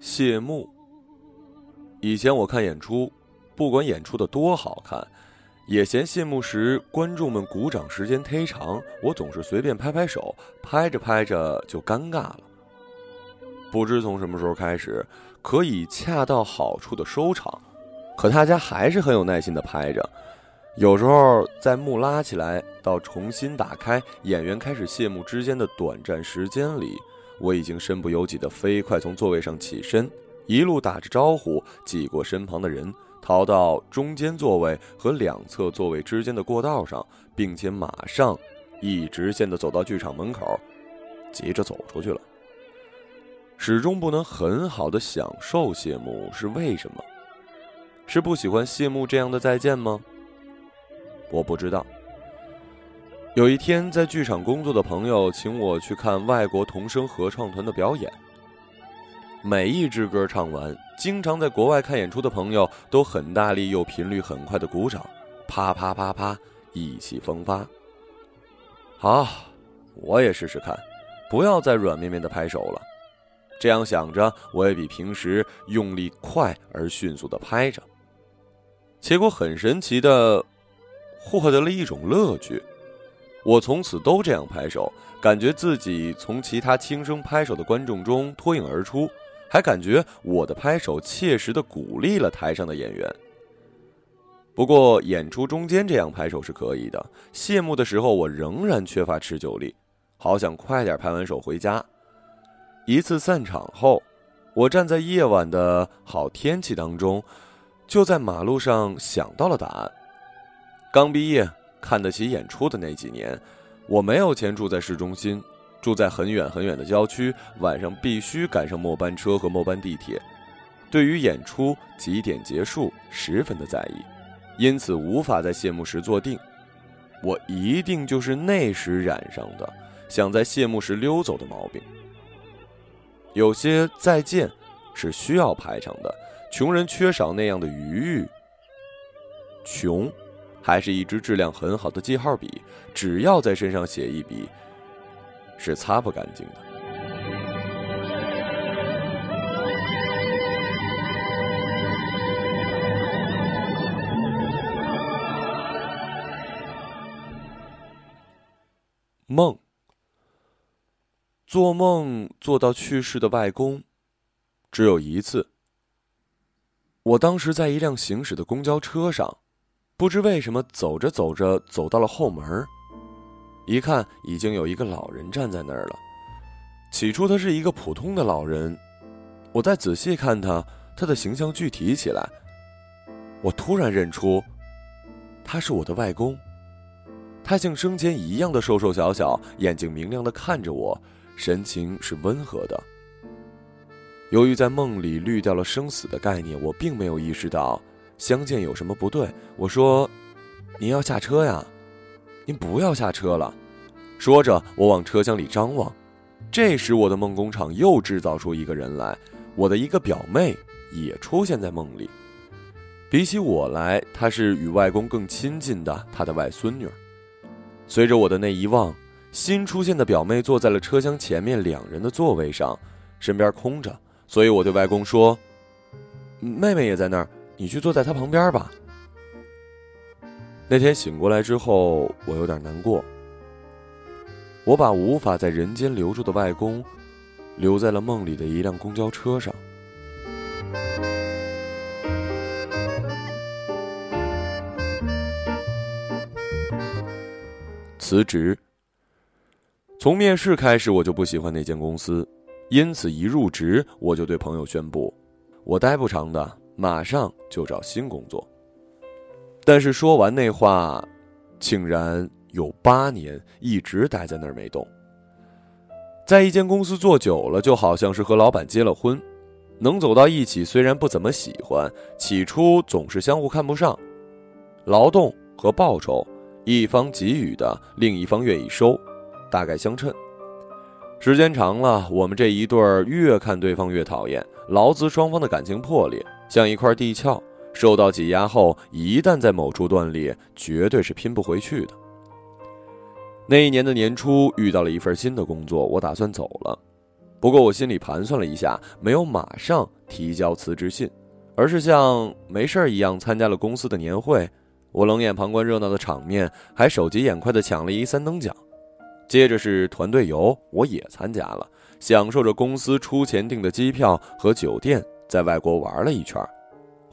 谢幕。以前我看演出，不管演出的多好看，也嫌谢幕时观众们鼓掌时间忒长，我总是随便拍拍手，拍着拍着就尴尬了。不知从什么时候开始，可以恰到好处的收场，可大家还是很有耐心的拍着。有时候在幕拉起来到重新打开，演员开始谢幕之间的短暂时间里，我已经身不由己的飞快从座位上起身，一路打着招呼，挤过身旁的人，逃到中间座位和两侧座位之间的过道上，并且马上一直线的走到剧场门口，急着走出去了。始终不能很好的享受谢幕是为什么？是不喜欢谢幕这样的再见吗？我不知道。有一天，在剧场工作的朋友请我去看外国童声合唱团的表演。每一支歌唱完，经常在国外看演出的朋友都很大力又频率很快的鼓掌，啪啪啪啪，意气风发。好，我也试试看，不要再软绵绵的拍手了。这样想着，我也比平时用力快而迅速的拍着。结果很神奇的。获得了一种乐趣，我从此都这样拍手，感觉自己从其他轻声拍手的观众中脱颖而出，还感觉我的拍手切实的鼓励了台上的演员。不过演出中间这样拍手是可以的，谢幕的时候我仍然缺乏持久力，好想快点拍完手回家。一次散场后，我站在夜晚的好天气当中，就在马路上想到了答案。刚毕业，看得起演出的那几年，我没有钱住在市中心，住在很远很远的郊区，晚上必须赶上末班车和末班地铁。对于演出几点结束十分的在意，因此无法在谢幕时坐定。我一定就是那时染上的想在谢幕时溜走的毛病。有些再见是需要排场的，穷人缺少那样的余裕。穷。还是一支质量很好的记号笔，只要在身上写一笔，是擦不干净的。梦，做梦做到去世的外公，只有一次。我当时在一辆行驶的公交车上。不知为什么，走着走着走到了后门，一看已经有一个老人站在那儿了。起初他是一个普通的老人，我再仔细看他，他的形象具体起来，我突然认出，他是我的外公。他像生前一样的瘦瘦小小，眼睛明亮的看着我，神情是温和的。由于在梦里滤掉了生死的概念，我并没有意识到。相见有什么不对？我说：“您要下车呀，您不要下车了。”说着，我往车厢里张望。这时，我的梦工厂又制造出一个人来，我的一个表妹也出现在梦里。比起我来，她是与外公更亲近的，她的外孙女。随着我的那一望，新出现的表妹坐在了车厢前面两人的座位上，身边空着，所以我对外公说：“妹妹也在那儿。”你去坐在他旁边吧。那天醒过来之后，我有点难过。我把无法在人间留住的外公，留在了梦里的一辆公交车上。辞职。从面试开始，我就不喜欢那间公司，因此一入职，我就对朋友宣布，我待不长的。马上就找新工作。但是说完那话，竟然有八年一直待在那儿没动。在一间公司做久了，就好像是和老板结了婚，能走到一起，虽然不怎么喜欢，起初总是相互看不上。劳动和报酬，一方给予的，另一方愿意收，大概相称。时间长了，我们这一对儿越看对方越讨厌，劳资双方的感情破裂。像一块地壳，受到挤压后，一旦在某处断裂，绝对是拼不回去的。那一年的年初，遇到了一份新的工作，我打算走了。不过我心里盘算了一下，没有马上提交辞职信，而是像没事儿一样参加了公司的年会。我冷眼旁观热闹的场面，还手疾眼快地抢了一三等奖。接着是团队游，我也参加了，享受着公司出钱订的机票和酒店，在外国玩了一圈，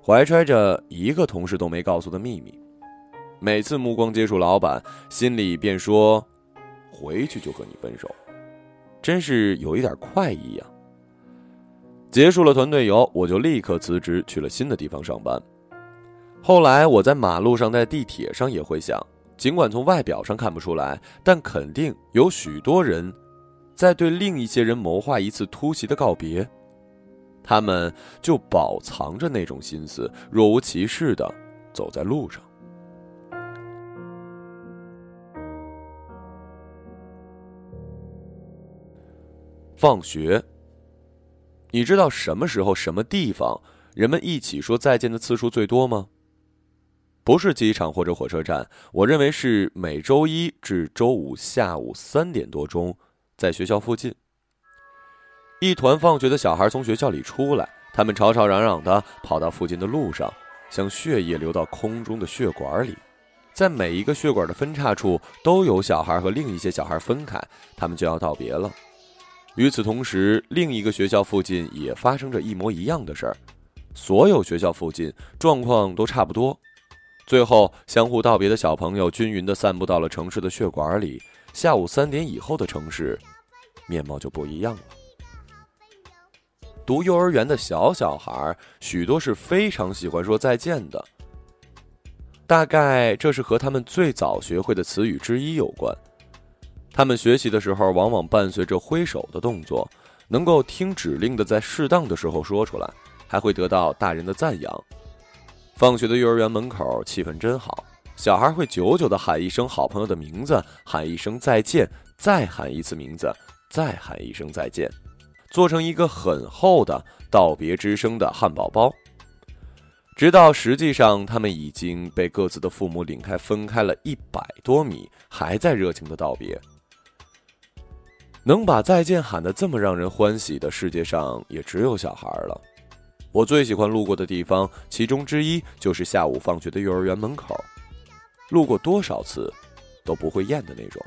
怀揣着一个同事都没告诉的秘密。每次目光接触老板，心里便说：“回去就和你分手。”真是有一点快意呀。结束了团队游，我就立刻辞职去了新的地方上班。后来我在马路上、在地铁上也会想，尽管从外表上看不出来，但肯定有许多人，在对另一些人谋划一次突袭的告别。他们就饱藏着那种心思，若无其事的走在路上。放学，你知道什么时候、什么地方人们一起说再见的次数最多吗？不是机场或者火车站，我认为是每周一至周五下午三点多钟，在学校附近。一团放学的小孩从学校里出来，他们吵吵嚷嚷的跑到附近的路上，像血液流到空中的血管里，在每一个血管的分叉处都有小孩和另一些小孩分开，他们就要道别了。与此同时，另一个学校附近也发生着一模一样的事儿。所有学校附近状况都差不多。最后，相互道别的小朋友均匀地散布到了城市的血管里。下午三点以后的城市，面貌就不一样了。读幼儿园的小小孩，许多是非常喜欢说再见的。大概这是和他们最早学会的词语之一有关。他们学习的时候，往往伴随着挥手的动作，能够听指令的在适当的时候说出来，还会得到大人的赞扬。放学的幼儿园门口气氛真好，小孩会久久的喊一声好朋友的名字，喊一声再见，再喊一次名字，再喊一声再见，做成一个很厚的道别之声的汉堡包，直到实际上他们已经被各自的父母领开，分开了一百多米，还在热情的道别。能把再见喊得这么让人欢喜的世界上，也只有小孩了。我最喜欢路过的地方，其中之一就是下午放学的幼儿园门口，路过多少次，都不会厌的那种。